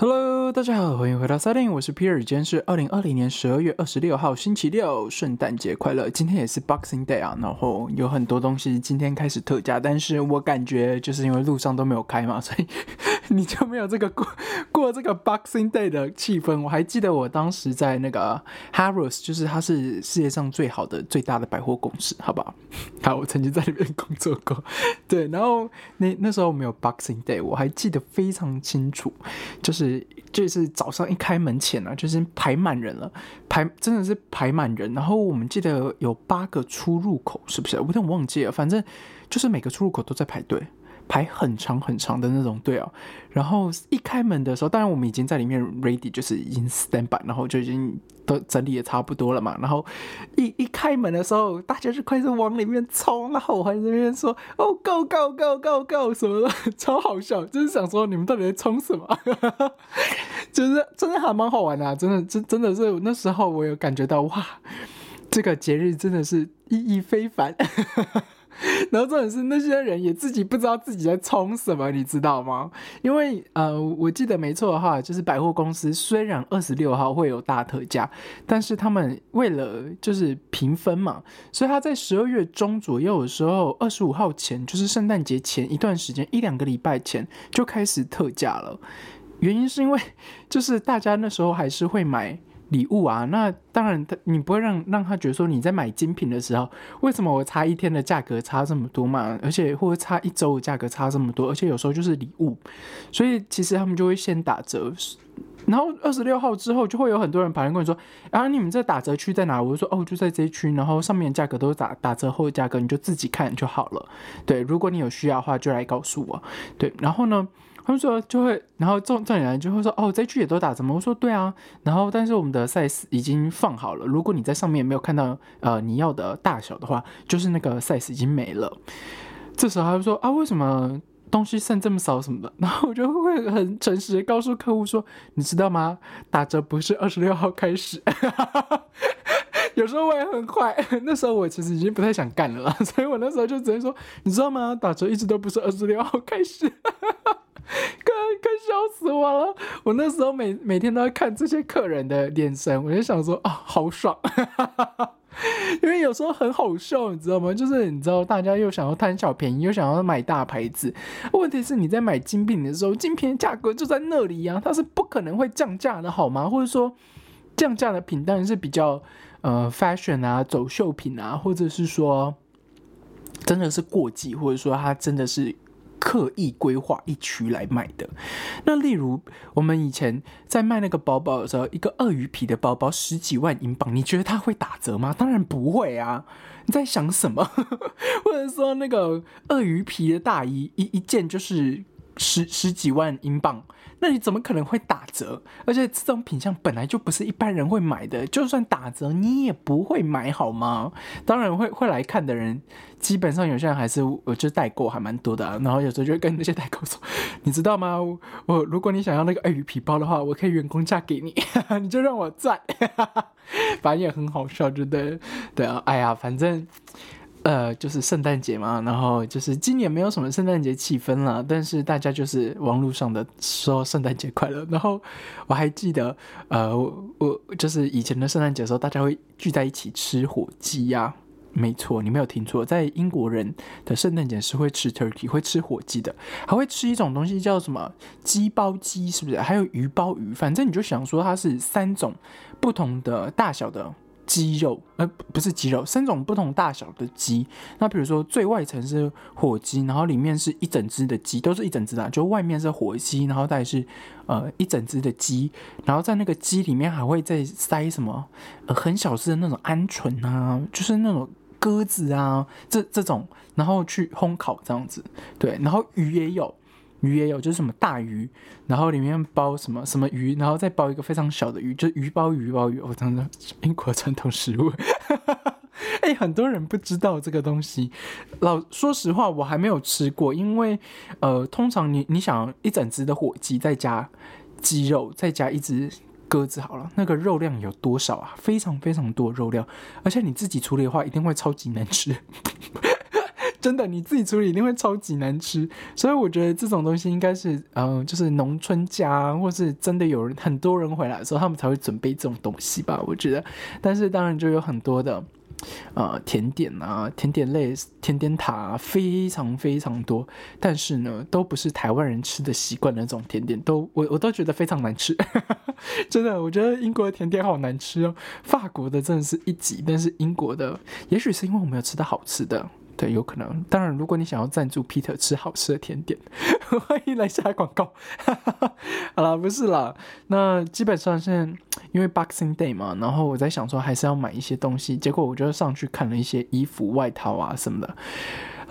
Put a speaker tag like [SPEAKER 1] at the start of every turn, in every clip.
[SPEAKER 1] Hello，大家好，欢迎回到萨丁我是 Peter，今天是二零二零年十二月二十六号星期六，圣诞节快乐！今天也是 Boxing Day 啊，然后有很多东西今天开始特价，但是我感觉就是因为路上都没有开嘛，所以 你就没有这个过过这个 Boxing Day 的气氛。我还记得我当时在那个 Harrods，就是它是世界上最好的、最大的百货公司，好不好？好，我曾经在那边 工作过，对，然后那那时候没有 Boxing Day，我还记得非常清楚，就是就是早上一开门前啊，就是排满人了，排真的是排满人。然后我们记得有八个出入口，是不是？我有点忘记了，反正就是每个出入口都在排队。排很长很长的那种队哦，然后一开门的时候，当然我们已经在里面 ready，就是已经 stand by，然后就已经都整理的差不多了嘛。然后一一开门的时候，大家就开始往里面冲，然后我还在那边说哦 go go go go go 什么的，超好笑，就是想说你们到底在冲什么？就是真的还蛮好玩的，真的真真的是那时候我有感觉到哇，这个节日真的是意义非凡。哈哈哈 然后重点是那些人也自己不知道自己在冲什么，你知道吗？因为呃，我记得没错的话，就是百货公司虽然二十六号会有大特价，但是他们为了就是平分嘛，所以他在十二月中左右的时候，二十五号前，就是圣诞节前一段时间，一两个礼拜前就开始特价了。原因是因为就是大家那时候还是会买。礼物啊，那当然，他你不会让让他觉得说你在买精品的时候，为什么我差一天的价格差这么多嘛？而且或者差一周的价格差这么多，而且有时候就是礼物，所以其实他们就会先打折。然后二十六号之后，就会有很多人跑来跟你说：“啊，你们这打折区在哪？”我就说：“哦，就在这区。”然后上面价格都是打打折后的价格，你就自己看就好了。对，如果你有需要的话，就来告诉我。对，然后呢？他们说就会，然后重重点来就会说哦，这句也都打折吗？我说对啊，然后但是我们的 size 已经放好了，如果你在上面没有看到呃你要的大小的话，就是那个 size 已经没了。这时候他就说啊，为什么东西剩这么少什么的？然后我就会很诚实的告诉客户说，你知道吗？打折不是二十六号开始，有时候我也很快，那时候我其实已经不太想干了，所以我那时候就直接说，你知道吗？打折一直都不是二十六号开始。快快笑死我了！我那时候每每天都要看这些客人的眼神，我就想说啊，好爽，因为有时候很好笑，你知道吗？就是你知道，大家又想要贪小便宜，又想要买大牌子。问题是你在买精品的时候，精品价格就在那里呀，它是不可能会降价的，好吗？或者说降价的品当然是比较呃 fashion 啊，走秀品啊，或者是说真的是过季，或者说它真的是。刻意规划一区来卖的，那例如我们以前在卖那个包包的时候，一个鳄鱼皮的包包十几万英镑，你觉得它会打折吗？当然不会啊！你在想什么？或者说那个鳄鱼皮的大衣一一件就是十十几万英镑？那你怎么可能会打折？而且这种品相本来就不是一般人会买的，就算打折你也不会买好吗？当然会会来看的人，基本上有些人还是我就代购还蛮多的，然后有时候就跟那些代购说，你知道吗？我如果你想要那个鳄鱼皮包的话，我可以员工价给你，你就让我赚，反正也很好笑，对不对？对啊，哎呀，反正。呃，就是圣诞节嘛，然后就是今年没有什么圣诞节气氛了，但是大家就是网络上的说圣诞节快乐。然后我还记得，呃，我就是以前的圣诞节的时候，大家会聚在一起吃火鸡呀。没错，你没有听错，在英国人的圣诞节是会吃 turkey，会吃火鸡的，还会吃一种东西叫什么鸡包鸡，是不是？还有鱼包鱼，反正你就想说它是三种不同的大小的。鸡肉，呃，不是鸡肉，三种不同大小的鸡。那比如说最外层是火鸡，然后里面是一整只的鸡，都是一整只的，就外面是火鸡，然后再是呃一整只的鸡，然后在那个鸡里面还会再塞什么很小只的那种鹌鹑啊，就是那种鸽子啊，这这种，然后去烘烤这样子，对，然后鱼也有。鱼也有，就是什么大鱼，然后里面包什么什么鱼，然后再包一个非常小的鱼，就鱼包鱼包鱼。我真的英国传统食物，哎，很多人不知道这个东西。老说实话，我还没有吃过，因为呃，通常你你想一整只的火鸡，再加鸡肉，再加一只鸽子，好了，那个肉量有多少啊？非常非常多肉量，而且你自己处理的话，一定会超级难吃。真的你自己处理一定会超级难吃。所以我觉得这种东西应该是，嗯，就是农村家，或是真的有人很多人回来的时候，他们才会准备这种东西吧。我觉得，但是当然就有很多的。呃，甜点啊，甜点类，甜点塔非常非常多，但是呢，都不是台湾人吃的习惯的那种甜点，都我我都觉得非常难吃，真的，我觉得英国的甜点好难吃哦，法国的真的是一级，但是英国的，也许是因为我没有吃到好吃的。对，有可能。当然，如果你想要赞助 Peter 吃好吃的甜点，欢迎来下广告。好了，不是啦。那基本上现在因为 Boxing Day 嘛，然后我在想说还是要买一些东西，结果我就上去看了一些衣服、外套啊什么的，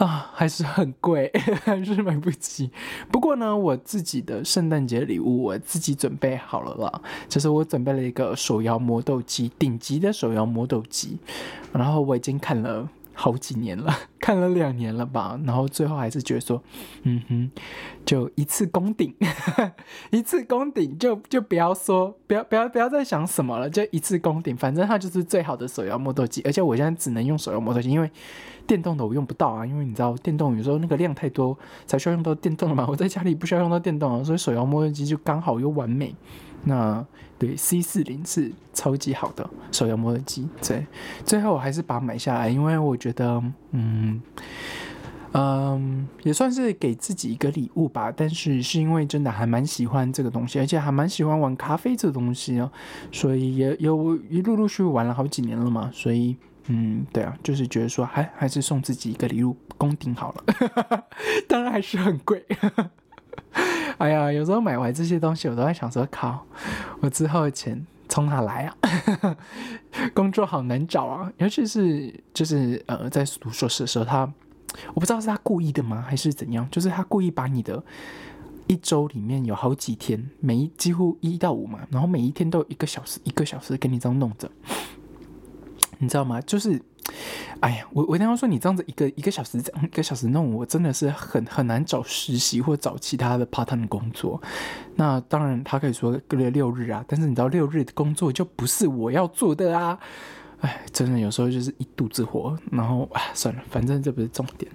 [SPEAKER 1] 啊，还是很贵，还是买不起。不过呢，我自己的圣诞节礼物我自己准备好了啦，就是我准备了一个手摇磨豆机，顶级的手摇磨豆机，然后我已经看了。好几年了，看了两年了吧，然后最后还是觉得说，嗯哼，就一次攻顶，一次攻顶，就就不要说，不要不要不要再想什么了，就一次攻顶，反正它就是最好的手摇磨豆机，而且我现在只能用手摇磨豆机，因为电动的我用不到啊，因为你知道电动有时候那个量太多，才需要用到电动的嘛，我在家里不需要用到电动啊，所以手摇磨豆机就刚好又完美。那对 C 四零是超级好的手摇磨豆机，对，最后我还是把它买下来，因为我觉得，嗯嗯，也算是给自己一个礼物吧。但是是因为真的还蛮喜欢这个东西，而且还蛮喜欢玩咖啡这个东西哦，所以也有一陆陆续续玩了好几年了嘛。所以，嗯，对啊，就是觉得说，还还是送自己一个礼物，攻顶好了，当然还是很贵。哎呀，有时候买完这些东西，我都在想说，靠，我之后的钱从哪来啊？工作好难找啊，尤其是就是呃，在读硕士的时候，他我不知道是他故意的吗，还是怎样？就是他故意把你的一周里面有好几天，每一几乎一到五嘛，然后每一天都有一个小时，一个小时给你这样弄着，你知道吗？就是。哎呀，我我跟他说，你这样子一个一个小时一个小时弄，我真的是很很难找实习或找其他的 part time 工作。那当然，他可以说隔月六日啊，但是你知道六日的工作就不是我要做的啊。哎，真的有时候就是一肚子火，然后哎算了，反正这不是重点。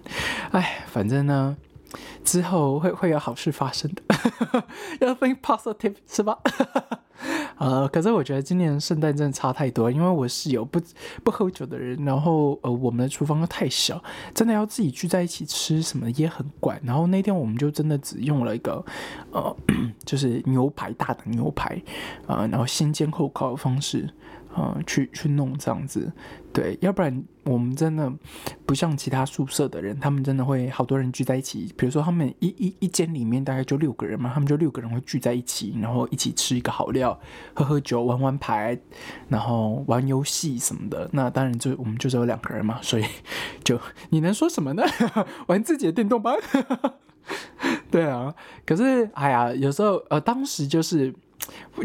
[SPEAKER 1] 哎，反正呢，之后会会有好事发生的，要 think positive 是吧？呃，可是我觉得今年圣诞真的差太多，因为我室友不不喝酒的人，然后呃，我们的厨房又太小，真的要自己聚在一起吃什么也很怪。然后那天我们就真的只用了一个呃，就是牛排大的牛排，呃，然后先煎后烤的方式。嗯，去去弄这样子，对，要不然我们真的不像其他宿舍的人，他们真的会好多人聚在一起。比如说，他们一一一间里面大概就六个人嘛，他们就六个人会聚在一起，然后一起吃一个好料，喝喝酒，玩玩牌，然后玩游戏什么的。那当然就我们就只有两个人嘛，所以就你能说什么呢？玩自己的电动吧。对啊，可是哎呀，有时候呃，当时就是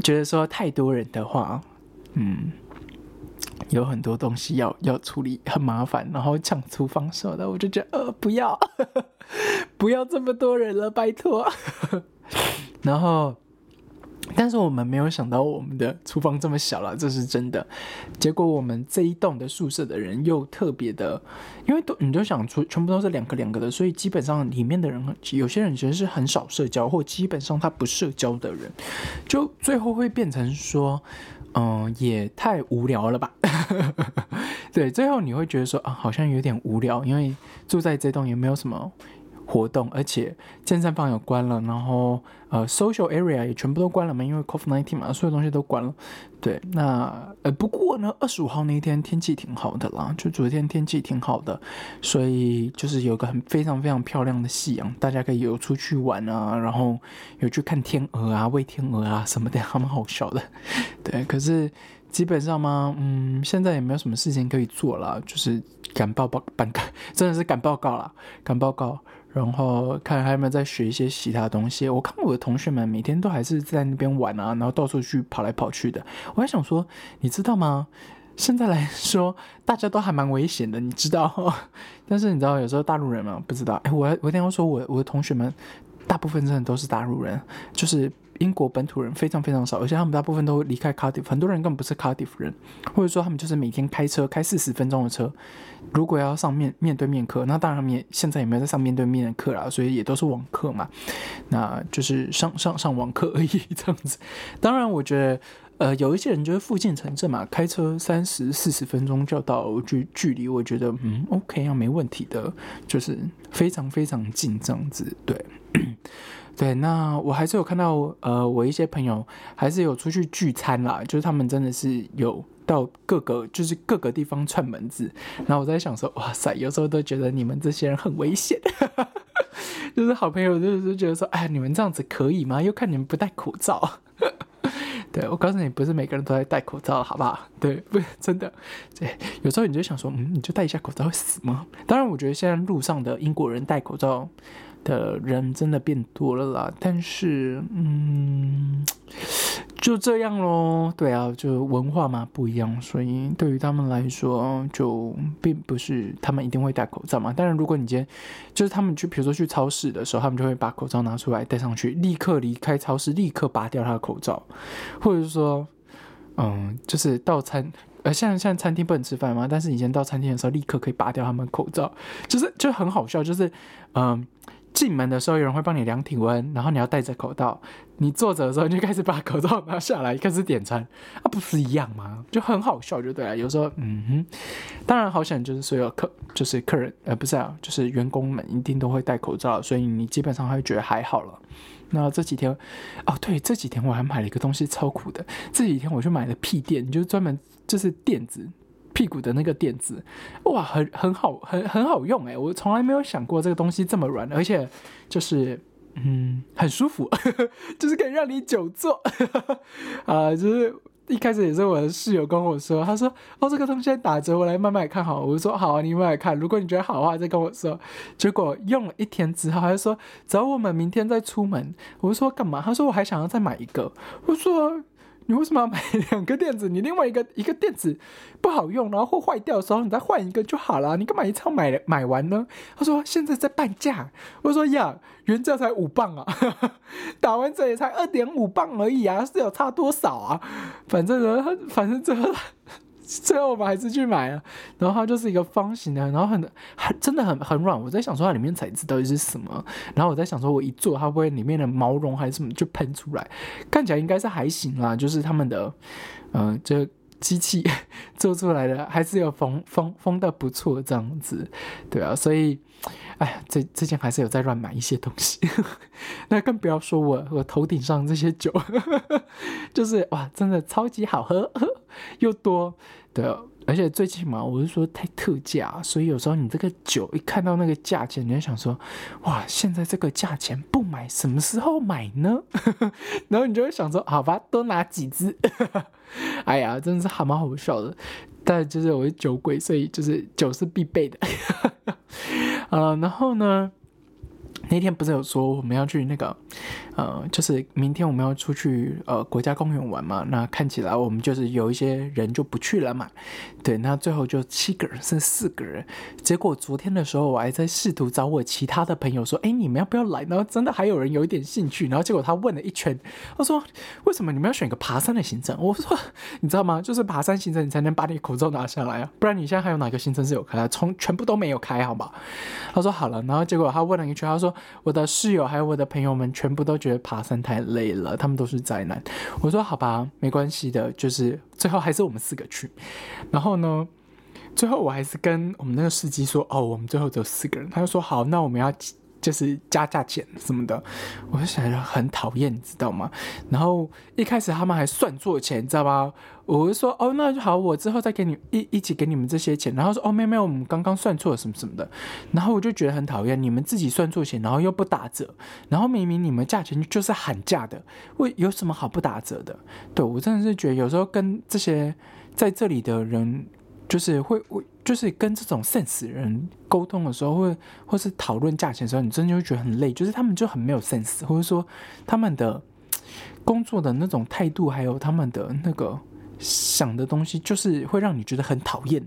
[SPEAKER 1] 觉得说太多人的话。嗯，有很多东西要要处理，很麻烦，然后抢厨房什么的，我就觉得呃不要，不要这么多人了，拜托。然后，但是我们没有想到我们的厨房这么小了，这是真的。结果我们这一栋的宿舍的人又特别的，因为都你就想出全部都是两个两个的，所以基本上里面的人有些人其实是很少社交，或基本上他不社交的人，就最后会变成说。嗯，也太无聊了吧？对，最后你会觉得说啊，好像有点无聊，因为住在这栋也没有什么。活动，而且健身房也关了，然后呃，social area 也全部都关了嘛，因为 COVID-19 嘛，所有东西都关了。对，那呃，不过呢，二十五号那一天天气挺好的啦，就昨天天气挺好的，所以就是有个很非常非常漂亮的夕阳，大家可以有出去玩啊，然后有去看天鹅啊，喂天鹅啊什么的，还蛮好笑的。对，可是基本上嘛，嗯，现在也没有什么事情可以做了，就是赶报报赶真的是赶报告了，赶报告。然后看还有没有在学一些其他东西。我看我的同学们每天都还是在那边玩啊，然后到处去跑来跑去的。我还想说，你知道吗？现在来说，大家都还蛮危险的，你知道？但是你知道，有时候大陆人嘛，不知道。哎，我我一定要说，我我的同学们大部分真的都是大陆人，就是英国本土人非常非常少，而且他们大部分都离开 Cardiff，很多人根本不是 Cardiff 人，或者说他们就是每天开车开四十分钟的车。如果要上面面对面课，那当然也现在也没有在上面对面的课啦，所以也都是网课嘛，那就是上上上网课而已这样子。当然，我觉得。呃，有一些人就是附近城镇嘛，开车三十四十分钟就到距距离，我觉得嗯，OK 啊，没问题的，就是非常非常近这样子，对，对。那我还是有看到，呃，我一些朋友还是有出去聚餐啦，就是他们真的是有到各个就是各个地方串门子，然后我在想说，哇塞，有时候都觉得你们这些人很危险，就是好朋友就是觉得说，哎，你们这样子可以吗？又看你们不戴口罩。对，我告诉你，不是每个人都在戴口罩，好不好？对，不是，真的，对，有时候你就想说，嗯，你就戴一下口罩会死吗？当然，我觉得现在路上的英国人戴口罩。的人真的变多了啦，但是，嗯，就这样咯。对啊，就文化嘛不一样，所以对于他们来说，就并不是他们一定会戴口罩嘛。当然，如果你今天就是他们去，比如说去超市的时候，他们就会把口罩拿出来戴上去，立刻离开超市，立刻拔掉他的口罩，或者是说，嗯，就是到餐，呃，像像餐厅不能吃饭嘛，但是以前到餐厅的时候，立刻可以拔掉他们口罩，就是就很好笑，就是嗯。进门的时候，有人会帮你量体温，然后你要戴着口罩。你坐着的时候，就开始把口罩拿下来，开始点餐，啊，不是一样吗？就很好笑，就对了。有时候，嗯哼，当然好想就是所有客，就是客人，呃，不是啊，就是员工们一定都会戴口罩，所以你基本上会觉得还好了。那这几天，哦，对，这几天我还买了一个东西，超苦的。这几天我去买了屁垫，就是专门就是垫子。屁股的那个垫子，哇，很很好，很很好用哎！我从来没有想过这个东西这么软，而且就是嗯，很舒服，就是可以让你久坐 啊。就是一开始也是我的室友跟我说，他说哦，这个东西打折，我来慢慢看好。我说好，你慢慢看，如果你觉得好的话再跟我说。结果用了一天之后，他就说只要我们明天再出门。我说干嘛？他说我还想要再买一个。我说。你为什么要买两个垫子？你另外一个一个垫子不好用，然后或坏掉的时候，你再换一个就好了。你干嘛一次买买完呢？他说现在在半价。我说呀，原价才五磅啊，打完折也才二点五磅而已啊，是有差多少啊？反正呢，反正最后。最后我们还是去买了，然后它就是一个方形的，然后很很真的很很软。我在想说它里面材质到底是什么，然后我在想说我一做它会不会里面的毛绒还是什么就喷出来？看起来应该是还行啦，就是他们的嗯这机器 做出来的还是有缝封封的不错这样子，对啊，所以哎呀，这之前还是有在乱买一些东西，那更不要说我我头顶上这些酒，就是哇，真的超级好喝。又多，的，而且最起码我是说太特价，所以有时候你这个酒一看到那个价钱，你就想说，哇，现在这个价钱不买，什么时候买呢？然后你就会想说，好吧，多拿几支。哎呀，真的是还蛮好笑的，但就是我是酒鬼，所以就是酒是必备的。啊，然后呢？那天不是有说我们要去那个，呃，就是明天我们要出去呃国家公园玩嘛？那看起来我们就是有一些人就不去了嘛。对，那最后就七个人剩四个人。结果昨天的时候我还在试图找我其他的朋友说，哎，你们要不要来？然后真的还有人有一点兴趣。然后结果他问了一圈，他说为什么你们要选个爬山的行程？我说你知道吗？就是爬山行程你才能把你口罩拿下来啊，不然你现在还有哪个行程是有开？从全部都没有开，好吧？他说好了，然后结果他问了一圈，他说。我的室友还有我的朋友们全部都觉觉得爬山太累了，他们都是宅男。我说好吧，没关系的，就是最后还是我们四个去。然后呢，最后我还是跟我们那个司机说，哦，我们最后只有四个人。他就说好，那我们要。就是加价钱什么的，我就想着很讨厌，你知道吗？然后一开始他们还算错钱，知道吧？我就说哦，那就好，我之后再给你一一起给你们这些钱。然后说哦，没有没有，我们刚刚算错什么什么的。然后我就觉得很讨厌，你们自己算错钱，然后又不打折，然后明明你们价钱就是喊价的，为有什么好不打折的？对我真的是觉得有时候跟这些在这里的人。就是会会就是跟这种 sense 人沟通的时候，或或是讨论价钱的时候，你真的会觉得很累。就是他们就很没有 sense，或者说他们的工作的那种态度，还有他们的那个想的东西，就是会让你觉得很讨厌。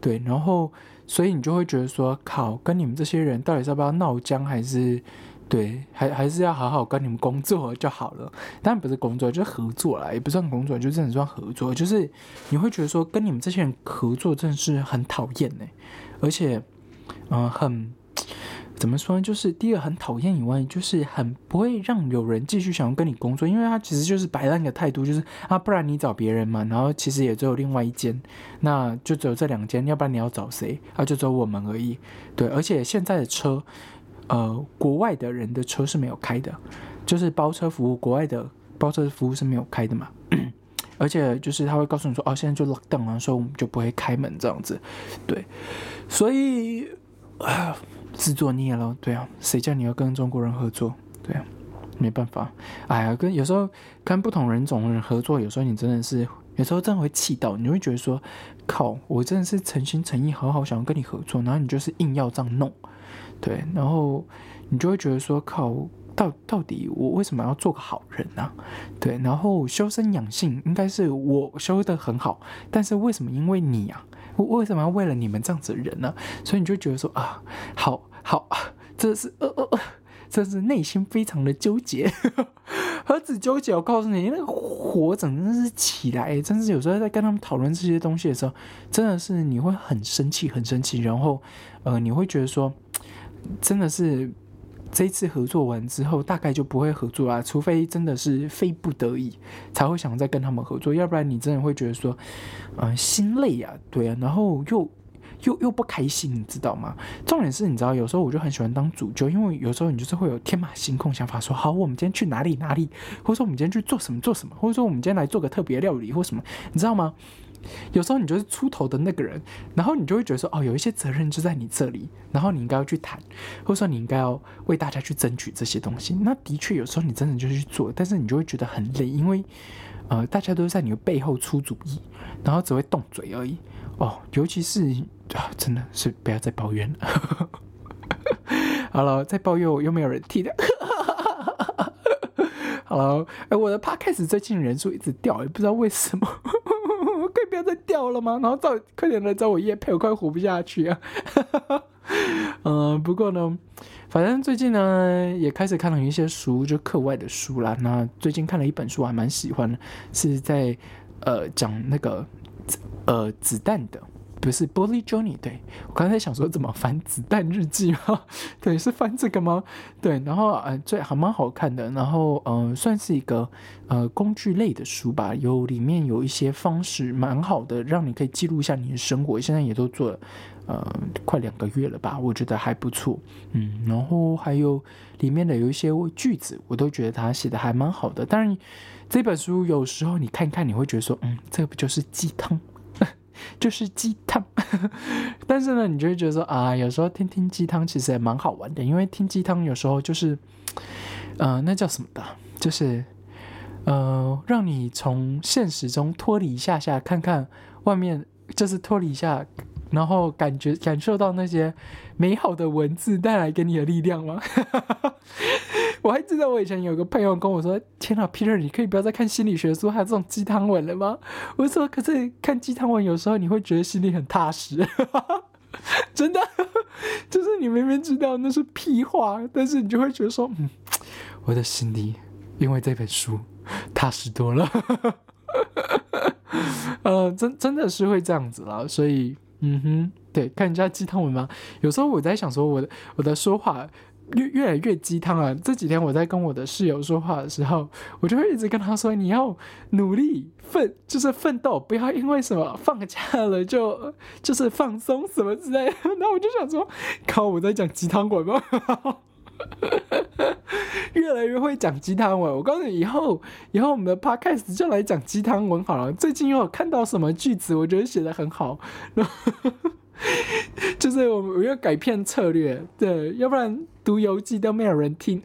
[SPEAKER 1] 对，然后所以你就会觉得说，靠，跟你们这些人到底是要不要闹僵，还是对，还还是要好好跟你们工作就好了。当然不是工作，就是合作啦，也不算工作，就真的算合作。就是你会觉得说跟你们这些人合作真的是很讨厌呢，而且，嗯，很。怎么说呢？就是第一个很讨厌以外，就是很不会让有人继续想要跟你工作，因为他其实就是摆烂的态度，就是啊，不然你找别人嘛。然后其实也只有另外一间，那就只有这两间，要不然你要找谁？啊，就只有我们而已。对，而且现在的车，呃，国外的人的车是没有开的，就是包车服务，国外的包车服务是没有开的嘛。而且就是他会告诉你说，哦，现在就 lock down 了，所以我们就不会开门这样子。对，所以啊。自作孽了，对啊，谁叫你要跟中国人合作？对啊，没办法，哎呀，跟有时候跟不同人种的人合作，有时候你真的是，有时候真的会气到，你会觉得说，靠，我真的是诚心诚意，好好想要跟你合作，然后你就是硬要这样弄，对，然后你就会觉得说，靠，到到底我为什么要做个好人呢？对，然后修身养性应该是我修的很好，但是为什么因为你啊，我为什么要为了你们这样子的人呢？所以你就觉得说啊，好。好，这是呃呃呃，这是内心非常的纠结，何止纠结？我告诉你，那个火整的是起来，真是有时候在跟他们讨论这些东西的时候，真的是你会很生气，很生气，然后呃，你会觉得说，真的是这一次合作完之后，大概就不会合作啦，除非真的是非不得已才会想再跟他们合作，要不然你真的会觉得说，嗯，心累呀，对啊，然后又。又又不开心，你知道吗？重点是，你知道，有时候我就很喜欢当主角，因为有时候你就是会有天马行空想法，说好，我们今天去哪里哪里，或者说我们今天去做什么做什么，或者说我们今天来做个特别料理或什么，你知道吗？有时候你就是出头的那个人，然后你就会觉得说，哦，有一些责任就在你这里，然后你应该要去谈，或者说你应该要为大家去争取这些东西。那的确有时候你真的就去做，但是你就会觉得很累，因为呃，大家都在你的背后出主意，然后只会动嘴而已。哦，尤其是啊，真的是不要再抱怨了。好了，再抱怨我又没有人替的。好了，哎，我的 podcast 最近人数一直掉，也不知道为什么。掉了吗？然后找快点来找我叶配，我快活不下去啊。嗯，不过呢，反正最近呢也开始看了一些书，就课外的书啦。那最近看了一本书，还蛮喜欢的，是在呃讲那个。呃，子弹的不是玻璃 Johnny，对我刚才想说怎么翻子弹日记吗？对，是翻这个吗？对，然后呃，最还蛮好看的，然后呃，算是一个呃工具类的书吧，有里面有一些方式蛮好的，让你可以记录一下你的生活。现在也都做了呃快两个月了吧，我觉得还不错。嗯，然后还有里面的有一些句子，我都觉得他写的还蛮好的。当然，这本书有时候你看看，你会觉得说，嗯，这个不就是鸡汤？就是鸡汤，但是呢，你就会觉得说啊，有时候听听鸡汤其实也蛮好玩的，因为听鸡汤有时候就是，呃，那叫什么的，就是呃，让你从现实中脱离一下下，看看外面，就是脱离一下。然后感觉感受到那些美好的文字带来给你的力量吗？我还记得我以前有个朋友跟我说：“天哪，Peter，你可以不要再看心理学书，还有这种鸡汤文了吗？”我说：“可是看鸡汤文有时候你会觉得心里很踏实，真的，就是你明明知道那是屁话，但是你就会觉得说，嗯，我的心里因为这本书踏实多了。”呃，真真的是会这样子了，所以。嗯哼，对，看人家鸡汤文吗？有时候我在想说，我的我的说话越越来越鸡汤啊。这几天我在跟我的室友说话的时候，我就会一直跟他说，你要努力奋，就是奋斗，不要因为什么放假了就就是放松什么之类的。那我就想说，靠，我在讲鸡汤文吗？越来越会讲鸡汤文，我告诉你，以后以后我们的 podcast 就来讲鸡汤文好了。最近又有看到什么句子，我觉得写的很好，就是我们要改变策略，对，要不然读游记都没有人听。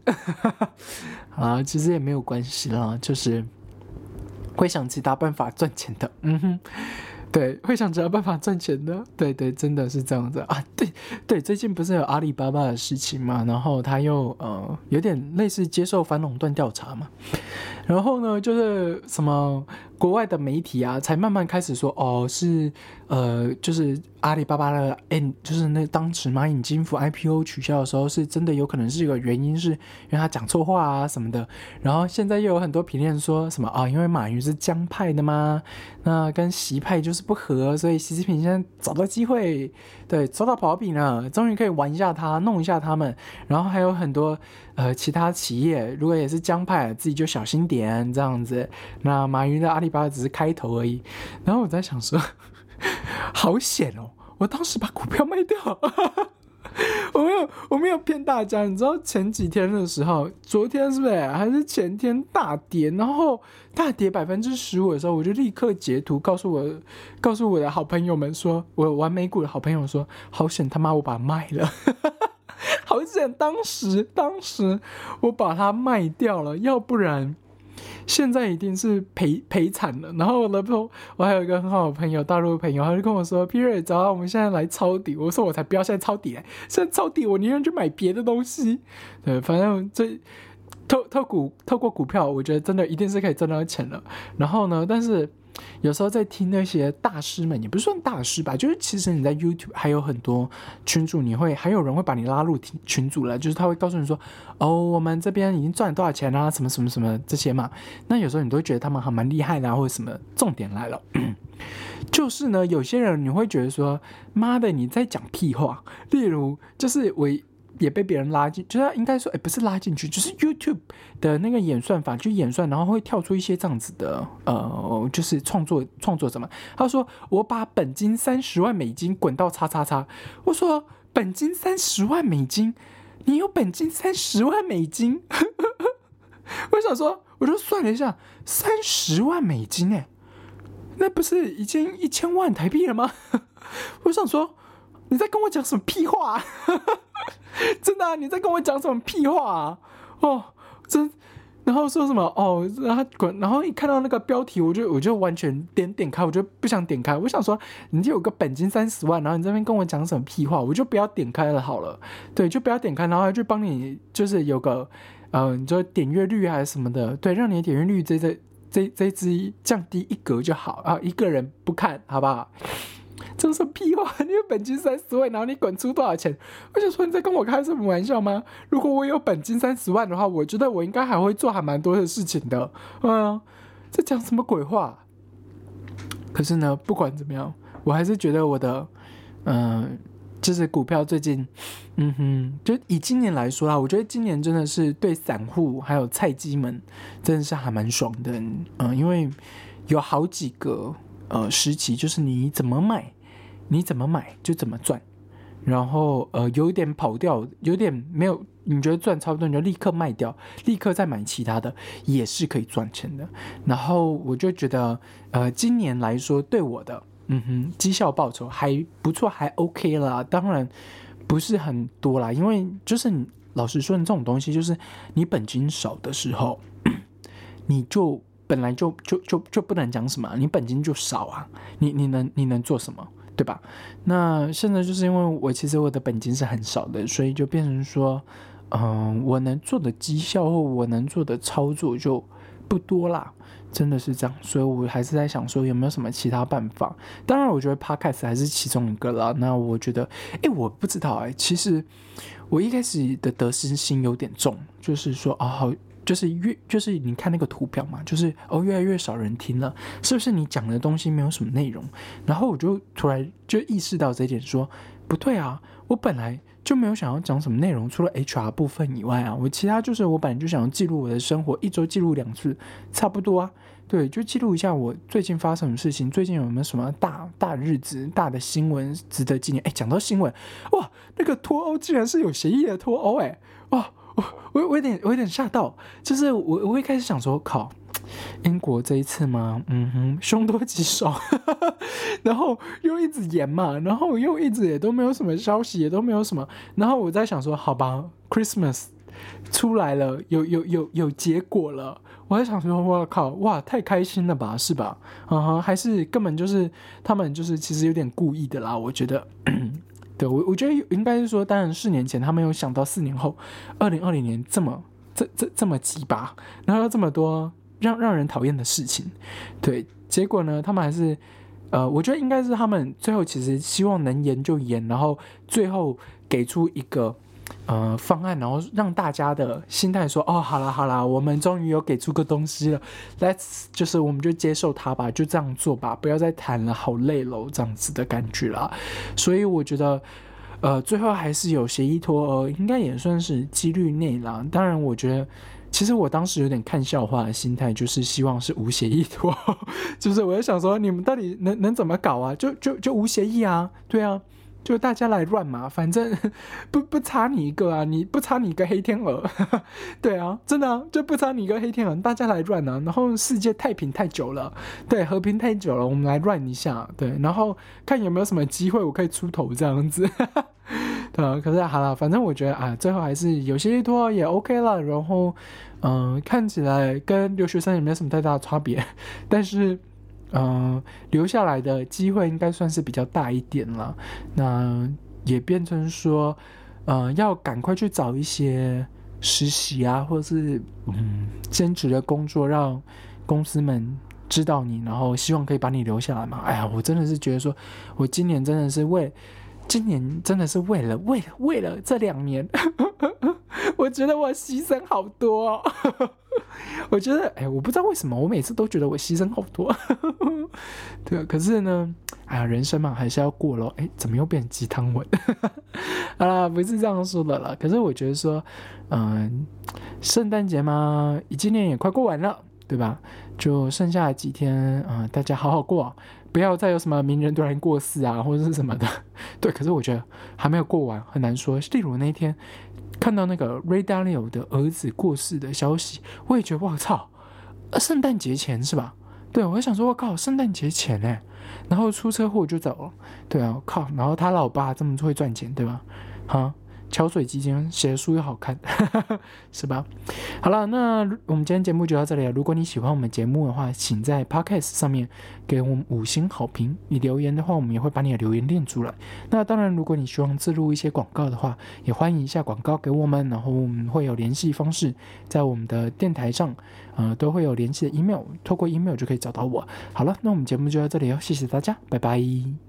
[SPEAKER 1] 啊，其实也没有关系啦，就是会想其他办法赚钱的，嗯哼。对，会想着办法赚钱的，对对，真的是这样子啊！对对，最近不是有阿里巴巴的事情嘛，然后他又呃有点类似接受反垄断调查嘛，然后呢，就是什么国外的媒体啊，才慢慢开始说哦，是呃，就是阿里巴巴的 N 就是那当时蚂蚁金服 IPO 取消的时候，是真的有可能是一个原因，是因为他讲错话啊什么的。然后现在又有很多评论说什么啊，因为马云是江派的吗？那跟习派就是不合，所以习近平现在找到机会，对，找到把柄了，终于可以玩一下他，弄一下他们。然后还有很多呃其他企业，如果也是江派，自己就小心点这样子。那马云的阿里巴巴只是开头而已。然后我在想说。好险哦！我当时把股票卖掉，我没有，我没有骗大家。你知道前几天的时候，昨天是不是还是前天大跌，然后大跌百分之十五的时候，我就立刻截图告诉我，告诉我的好朋友们说，我玩美股的好朋友说，好险他妈我把它卖了，好险当时当时我把它卖掉了，要不然。现在已经是赔赔惨了。然后我的朋，我还有一个很好的朋友，大陆的朋友，他就跟我说：“Peter，只要我们现在来抄底。”我说：“我才不要现在抄底嘞，现在抄底我宁愿去买别的东西。”对，反正这透透股透过股票，我觉得真的一定是可以赚到钱的。然后呢，但是。有时候在听那些大师们，也不算大师吧，就是其实你在 YouTube 还有很多群主，你会还有人会把你拉入群群组了，就是他会告诉你说，哦，我们这边已经赚了多少钱啦，什么什么什么这些嘛。那有时候你都会觉得他们还蛮厉害的，或者什么。重点来了，就是呢，有些人你会觉得说，妈的，你在讲屁话。例如，就是我。也被别人拉进，就是应该说，哎，不是拉进去，就是 YouTube 的那个演算法，就演算，然后会跳出一些这样子的，呃，就是创作创作者嘛。他说：“我把本金三十万美金滚到叉叉叉。”我说：“本金三十万美金，你有本金三十万美金？” 我想说，我就算了一下，三十万美金，哎，那不是已经一千万台币了吗？我想说，你在跟我讲什么屁话？真的，你在跟我讲什么屁话？哦，真，然后说什么哦，然后滚，然后一看到那个标题，我就我就完全点点开，我就不想点开。我想说，你就有个本金三十万，然后你这边跟我讲什么屁话，我就不要点开了好了。对，就不要点开，然后就帮你就是有个，嗯，你说点阅率还是什么的，对，让你的点阅率这这这这只降低一格就好啊，一个人不看好不好？这是屁话！你有本金三十万，然后你滚出多少钱？我就说你在跟我开什么玩笑吗？如果我有本金三十万的话，我觉得我应该还会做还蛮多的事情的。嗯，在讲什么鬼话？可是呢，不管怎么样，我还是觉得我的，嗯，就是股票最近，嗯哼，就以今年来说啊，我觉得今年真的是对散户还有菜鸡们真的是还蛮爽的。嗯，因为有好几个呃时期，就是你怎么买。你怎么买就怎么赚，然后呃有一点跑掉，有点没有，你觉得赚差不多你就立刻卖掉，立刻再买其他的也是可以赚钱的。然后我就觉得呃今年来说对我的嗯哼绩效报酬还不错，还 OK 啦。当然不是很多啦，因为就是老实说，你这种东西就是你本金少的时候，你就本来就就就就不能讲什么，你本金就少啊，你你能你能做什么？对吧？那现在就是因为我其实我的本金是很少的，所以就变成说，嗯，我能做的绩效或我能做的操作就不多啦，真的是这样。所以我还是在想说有没有什么其他办法。当然，我觉得 Podcast 还是其中一个啦。那我觉得，哎，我不知道哎，其实我一开始的得失心有点重，就是说啊，好。就是越就是你看那个图表嘛，就是哦越来越少人听了，是不是你讲的东西没有什么内容？然后我就突然就意识到这一点，说不对啊，我本来就没有想要讲什么内容，除了 HR 部分以外啊，我其他就是我本来就想要记录我的生活，一周记录两次，差不多啊。对，就记录一下我最近发生什么事情，最近有没有什么大大日子、大的新闻值得纪念？哎，讲到新闻，哇，那个脱欧竟然是有协议的脱欧，哎，哇！我我有点我有点吓到，就是我我一开始想说，靠，英国这一次吗？嗯哼，凶多吉少，然后又一直延嘛，然后又一直也都没有什么消息，也都没有什么，然后我在想说，好吧，Christmas 出来了，有有有有结果了，我在想说，我靠，哇，太开心了吧，是吧？嗯哼，还是根本就是他们就是其实有点故意的啦，我觉得。对我，我觉得应该是说，当然四年前他没有想到四年后，二零二零年这么这这这么鸡巴，然后这么多让让人讨厌的事情，对，结果呢，他们还是呃，我觉得应该是他们最后其实希望能延就延，然后最后给出一个。呃，方案，然后让大家的心态说，哦，好了好了，我们终于有给出个东西了，Let's 就是我们就接受它吧，就这样做吧，不要再谈了，好累喽，这样子的感觉啦。所以我觉得，呃，最后还是有协议脱欧，应该也算是几率内啦。当然，我觉得其实我当时有点看笑话的心态，就是希望是无协议脱，就是我在想说，你们到底能能怎么搞啊？就就就无协议啊？对啊。就大家来乱嘛，反正 不不差你一个啊，你不差你一个黑天鹅，对啊，真的，就不差你一个黑天鹅，大家来乱啊，然后世界太平太久了，对，和平太久了，我们来乱一下，对，然后看有没有什么机会我可以出头这样子，对啊，可是好了，反正我觉得啊，最后还是有些多也 OK 了，然后嗯，看起来跟留学生也没有什么太大的差别，但是。嗯，留下来的机会应该算是比较大一点了。那也变成说，嗯，要赶快去找一些实习啊，或者是嗯兼职的工作，让公司们知道你，然后希望可以把你留下来嘛。哎呀，我真的是觉得说，我今年真的是为，今年真的是为了为了为了这两年，我觉得我牺牲好多。我觉得，哎，我不知道为什么，我每次都觉得我牺牲好多，对。可是呢，哎呀，人生嘛，还是要过咯。哎，怎么又变鸡汤文？啊，不是这样说的了。可是我觉得说，嗯，圣诞节嘛，今年也快过完了，对吧？就剩下几天，嗯，大家好好过，不要再有什么名人突然过世啊，或者是什么的。对，可是我觉得还没有过完，很难说。例如那天。看到那个 Ray Dalio 的儿子过世的消息，我也觉得我操，圣诞节前是吧？对，我就想说，我靠，圣诞节前哎，然后出车祸就走了，对啊，靠，然后他老爸这么会赚钱，对吧？哈。桥水基金写的书又好看，是吧？好了，那我们今天节目就到这里了。如果你喜欢我们节目的话，请在 Podcast 上面给我们五星好评。你留言的话，我们也会把你的留言念出来。那当然，如果你希望自录一些广告的话，也欢迎一下广告给我们，然后我们会有联系方式，在我们的电台上，呃，都会有联系的 email，透过 email 就可以找到我。好了，那我们节目就到这里哦，谢谢大家，拜拜。